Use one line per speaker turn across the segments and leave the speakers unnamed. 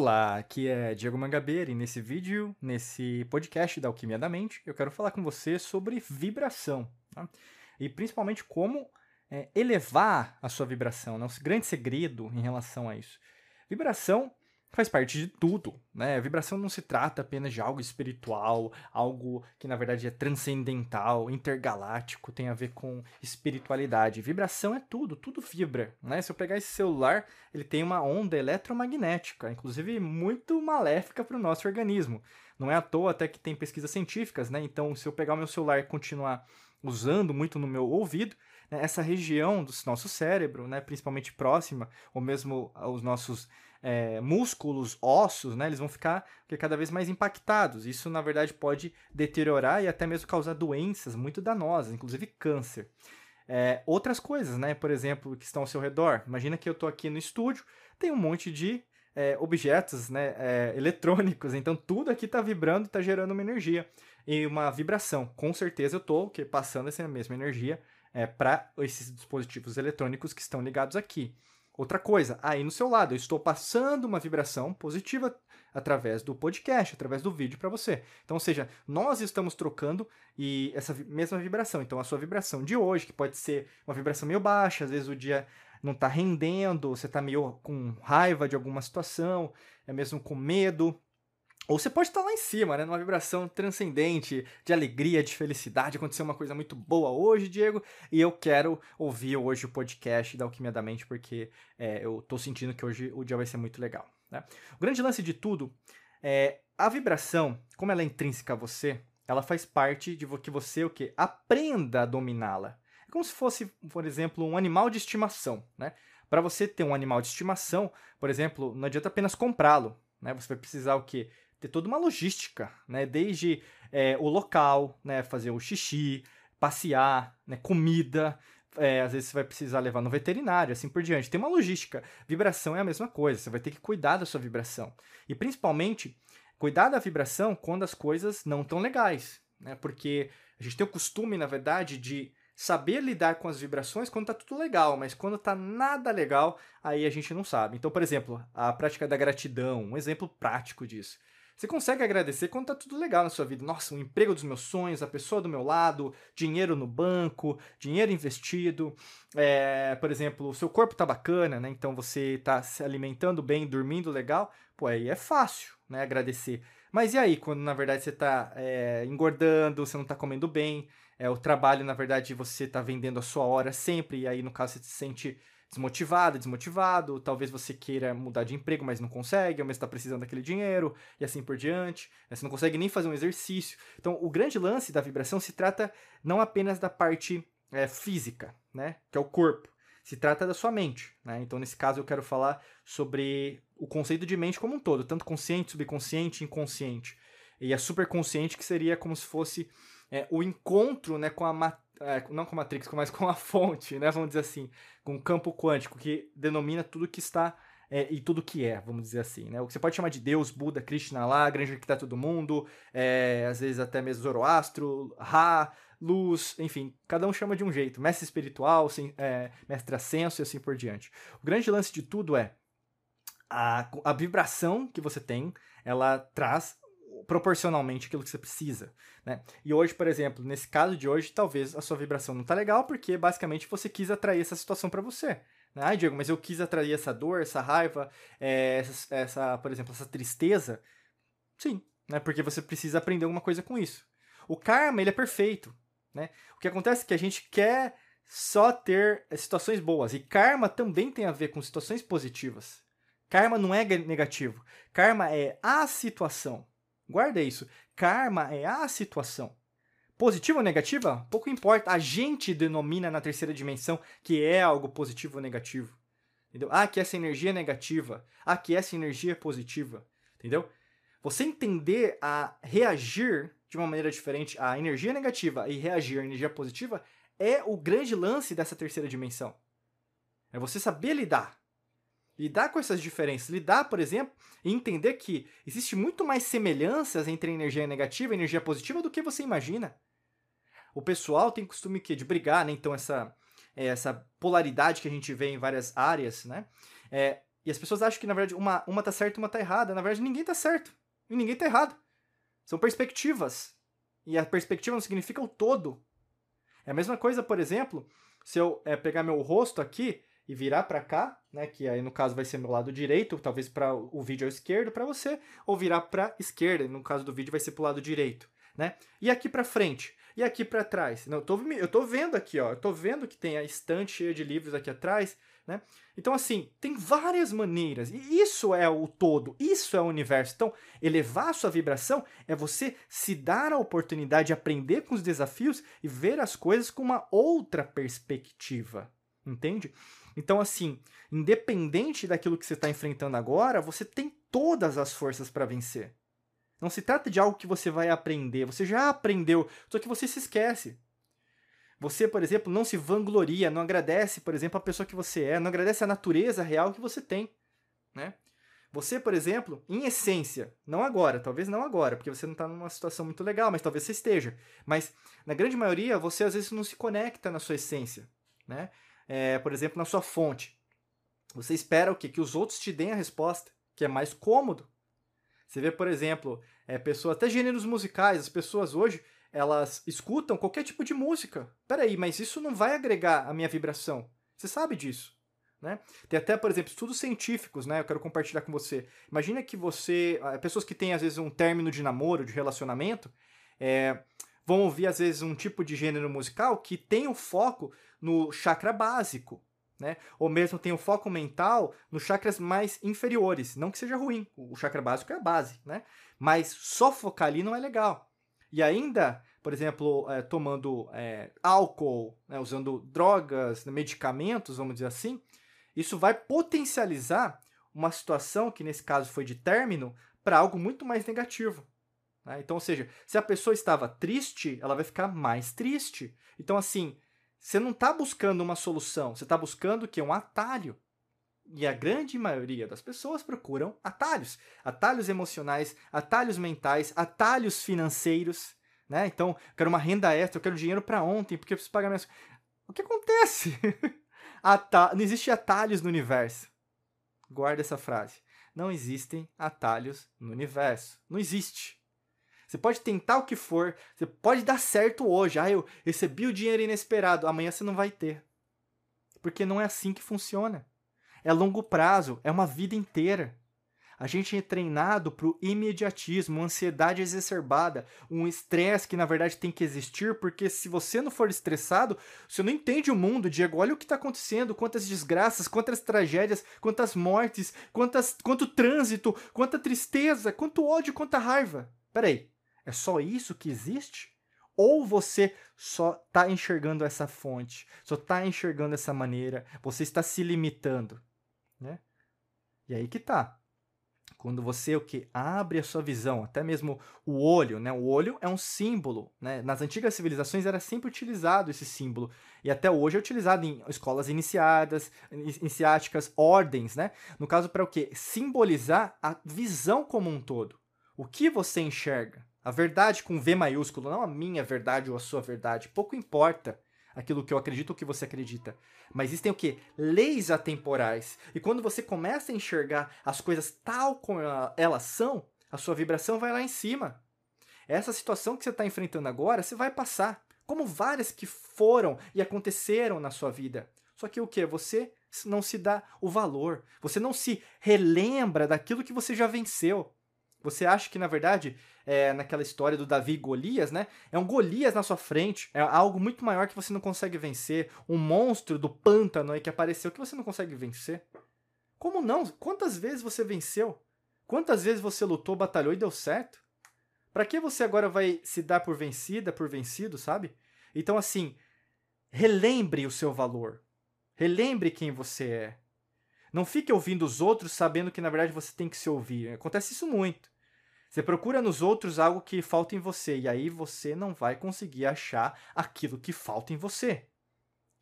Olá, aqui é Diego Mangabeira e nesse vídeo, nesse podcast da Alquimia da Mente, eu quero falar com você sobre vibração tá? e principalmente como é, elevar a sua vibração, né? o grande segredo em relação a isso. Vibração faz parte de tudo, né? Vibração não se trata apenas de algo espiritual, algo que na verdade é transcendental, intergaláctico, tem a ver com espiritualidade. Vibração é tudo, tudo vibra, né? Se eu pegar esse celular, ele tem uma onda eletromagnética, inclusive muito maléfica para o nosso organismo. Não é à toa até que tem pesquisas científicas, né? Então, se eu pegar o meu celular e continuar usando muito no meu ouvido, né, essa região do nosso cérebro, né, principalmente próxima, ou mesmo os nossos é, músculos, ossos, né, eles vão ficar cada vez mais impactados. Isso, na verdade, pode deteriorar e até mesmo causar doenças muito danosas, inclusive câncer. É, outras coisas, né, por exemplo, que estão ao seu redor. Imagina que eu estou aqui no estúdio, tem um monte de é, objetos né, é, eletrônicos, então tudo aqui está vibrando, está gerando uma energia e uma vibração. Com certeza eu estou passando essa mesma energia é, para esses dispositivos eletrônicos que estão ligados aqui. Outra coisa, aí no seu lado, eu estou passando uma vibração positiva através do podcast, através do vídeo para você. Então, ou seja, nós estamos trocando e essa mesma vibração. Então, a sua vibração de hoje, que pode ser uma vibração meio baixa, às vezes o dia não está rendendo, você está meio com raiva de alguma situação, é mesmo com medo, ou você pode estar lá em cima, né? Numa vibração transcendente, de alegria, de felicidade. Aconteceu uma coisa muito boa hoje, Diego, e eu quero ouvir hoje o podcast da Alquimia da Mente, porque é, eu tô sentindo que hoje o dia vai ser muito legal. Né? O grande lance de tudo é a vibração, como ela é intrínseca a você, ela faz parte de que você o quê? aprenda a dominá-la. É como se fosse, por exemplo, um animal de estimação, né? Para você ter um animal de estimação, por exemplo, não adianta apenas comprá-lo, né? Você vai precisar o quê? Ter toda uma logística, né? Desde é, o local, né? Fazer o xixi, passear, né? comida. É, às vezes você vai precisar levar no veterinário, assim por diante. Tem uma logística. Vibração é a mesma coisa. Você vai ter que cuidar da sua vibração. E principalmente, cuidar da vibração quando as coisas não estão legais. Né? Porque a gente tem o costume, na verdade, de saber lidar com as vibrações quando tá tudo legal, mas quando tá nada legal, aí a gente não sabe. Então, por exemplo, a prática da gratidão, um exemplo prático disso. Você consegue agradecer quando tá tudo legal na sua vida. Nossa, o emprego dos meus sonhos, a pessoa do meu lado, dinheiro no banco, dinheiro investido. É, por exemplo, o seu corpo tá bacana, né? Então você tá se alimentando bem, dormindo legal. Pô, aí é fácil, né? Agradecer. Mas e aí, quando na verdade você tá é, engordando, você não tá comendo bem, é, o trabalho, na verdade, você tá vendendo a sua hora sempre, e aí no caso você se sente desmotivado, desmotivado, talvez você queira mudar de emprego, mas não consegue, ou mesmo está precisando daquele dinheiro, e assim por diante. Né? Você não consegue nem fazer um exercício. Então, o grande lance da vibração se trata não apenas da parte é, física, né? Que é o corpo. Se trata da sua mente, né? Então, nesse caso, eu quero falar sobre o conceito de mente como um todo, tanto consciente, subconsciente, inconsciente. E a superconsciente, que seria como se fosse é, o encontro né, com a é, não com a Matrix, mas com a fonte, né? Vamos dizer assim, com o campo quântico, que denomina tudo que está é, e tudo que é, vamos dizer assim, né? O que você pode chamar de Deus, Buda, Krishna lá, grande arquiteto do mundo, é, às vezes até mesmo Zoroastro, Ra, luz, enfim, cada um chama de um jeito. Mestre espiritual, sim, é, mestre ascenso e assim por diante. O grande lance de tudo é a, a vibração que você tem, ela traz proporcionalmente aquilo que você precisa, né? E hoje, por exemplo, nesse caso de hoje, talvez a sua vibração não tá legal porque basicamente você quis atrair essa situação para você. Né? Ai, Diego, mas eu quis atrair essa dor, essa raiva, é, essa, essa, por exemplo, essa tristeza. Sim, né? Porque você precisa aprender alguma coisa com isso. O karma, ele é perfeito, né? O que acontece é que a gente quer só ter situações boas. E karma também tem a ver com situações positivas. Karma não é negativo. Karma é a situação. Guarda isso. Karma é a situação. Positiva ou negativa? Pouco importa. A gente denomina na terceira dimensão que é algo positivo ou negativo. Entendeu? Ah, que essa energia é negativa. Ah, que essa energia é positiva. Entendeu? Você entender a reagir de uma maneira diferente à energia negativa e reagir à energia positiva é o grande lance dessa terceira dimensão. É você saber lidar lidar com essas diferenças, lidar, por exemplo, e entender que existe muito mais semelhanças entre energia negativa e energia positiva do que você imagina. O pessoal tem costume que de brigar, né? Então essa é, essa polaridade que a gente vê em várias áreas, né? É, E as pessoas acham que, na verdade, uma, uma tá certa uma tá errada. Na verdade, ninguém tá certo. E ninguém tá errado. São perspectivas. E a perspectiva não significa o todo. É a mesma coisa, por exemplo, se eu é, pegar meu rosto aqui e virar para cá, né, que aí no caso vai ser meu lado direito, talvez para o vídeo ao esquerdo para você, ou virar para esquerda, no caso do vídeo vai ser para o lado direito, né? E aqui para frente, e aqui para trás. Não, eu tô, eu tô vendo aqui, ó, eu tô vendo que tem a estante cheia de livros aqui atrás, né? Então, assim, tem várias maneiras, e isso é o todo, isso é o universo. Então, elevar a sua vibração é você se dar a oportunidade de aprender com os desafios e ver as coisas com uma outra perspectiva, entende? Então, assim, independente daquilo que você está enfrentando agora, você tem todas as forças para vencer. Não se trata de algo que você vai aprender, você já aprendeu, só que você se esquece. Você, por exemplo, não se vangloria, não agradece, por exemplo, a pessoa que você é, não agradece a natureza real que você tem, né? Você, por exemplo, em essência, não agora, talvez não agora, porque você não está numa situação muito legal, mas talvez você esteja. Mas, na grande maioria, você às vezes não se conecta na sua essência, né? É, por exemplo, na sua fonte. Você espera o quê? Que os outros te deem a resposta, que é mais cômodo. Você vê, por exemplo, é, pessoas, até gêneros musicais, as pessoas hoje, elas escutam qualquer tipo de música. Peraí, mas isso não vai agregar a minha vibração. Você sabe disso. Né? Tem até, por exemplo, estudos científicos, né? Eu quero compartilhar com você. Imagina que você. Ah, pessoas que têm, às vezes, um término de namoro, de relacionamento, é, vão ouvir, às vezes, um tipo de gênero musical que tem o foco no chakra básico. Né? Ou mesmo tem o foco mental nos chakras mais inferiores. Não que seja ruim, o chakra básico é a base, né? Mas só focar ali não é legal. E ainda, por exemplo, é, tomando é, álcool, né, usando drogas, medicamentos, vamos dizer assim, isso vai potencializar uma situação que nesse caso foi de término para algo muito mais negativo. Né? Então, ou seja, se a pessoa estava triste, ela vai ficar mais triste. Então, assim, você não está buscando uma solução, você está buscando o que? Um atalho. E a grande maioria das pessoas procuram atalhos. Atalhos emocionais, atalhos mentais, atalhos financeiros. Né? Então, eu quero uma renda extra, eu quero dinheiro para ontem, porque eu preciso pagar minhas. O que acontece? Ata... Não existe atalhos no universo. Guarda essa frase. Não existem atalhos no universo. Não existe. Você pode tentar o que for, você pode dar certo hoje. Ah, eu recebi o dinheiro inesperado. Amanhã você não vai ter. Porque não é assim que funciona é longo prazo, é uma vida inteira. A gente é treinado para o imediatismo, ansiedade exacerbada, um estresse que na verdade tem que existir, porque se você não for estressado, você não entende o mundo, Diego. Olha o que está acontecendo, quantas desgraças, quantas tragédias, quantas mortes, quantas, quanto trânsito, quanta tristeza, quanto ódio, quanta raiva. Peraí, é só isso que existe? Ou você só está enxergando essa fonte, só está enxergando essa maneira, você está se limitando né? E aí que tá. Quando você o que abre a sua visão, até mesmo o olho, né? O olho é um símbolo, né? Nas antigas civilizações era sempre utilizado esse símbolo e até hoje é utilizado em escolas iniciadas, iniciáticas, ordens, né? No caso para o que simbolizar a visão como um todo. O que você enxerga? A verdade com V maiúsculo, não a minha verdade ou a sua verdade, pouco importa aquilo que eu acredito ou que você acredita. Mas existem o que? Leis atemporais. E quando você começa a enxergar as coisas tal como elas são, a sua vibração vai lá em cima. Essa situação que você está enfrentando agora, você vai passar. Como várias que foram e aconteceram na sua vida. Só que o que? Você não se dá o valor. Você não se relembra daquilo que você já venceu. Você acha que, na verdade, é, naquela história do Davi e Golias, né? É um Golias na sua frente, é algo muito maior que você não consegue vencer, um monstro do pântano aí que apareceu que você não consegue vencer. Como não? Quantas vezes você venceu? Quantas vezes você lutou, batalhou e deu certo? Para que você agora vai se dar por vencida, por vencido, sabe? Então, assim, relembre o seu valor. Relembre quem você é. Não fique ouvindo os outros sabendo que na verdade você tem que se ouvir. Acontece isso muito. Você procura nos outros algo que falta em você e aí você não vai conseguir achar aquilo que falta em você.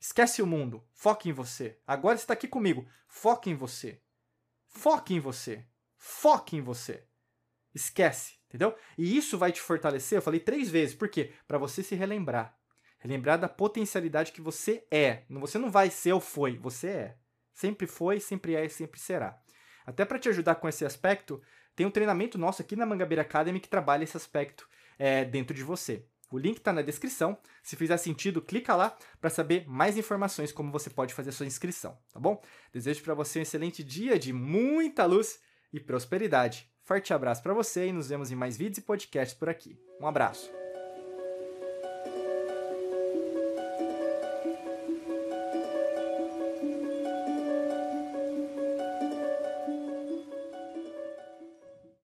Esquece o mundo, foque em você. Agora está aqui comigo, foque em você. Foque em você. Foque em você. Esquece, entendeu? E isso vai te fortalecer. Eu falei três vezes, por quê? Para você se relembrar. Relembrar da potencialidade que você é. Você não vai ser ou foi, você é. Sempre foi, sempre é e sempre será. Até para te ajudar com esse aspecto, tem um treinamento nosso aqui na Mangabeira Academy que trabalha esse aspecto é, dentro de você. O link está na descrição. Se fizer sentido, clica lá para saber mais informações como você pode fazer sua inscrição, tá bom? Desejo para você um excelente dia de muita luz e prosperidade. Forte abraço para você e nos vemos em mais vídeos e podcasts por aqui. Um abraço.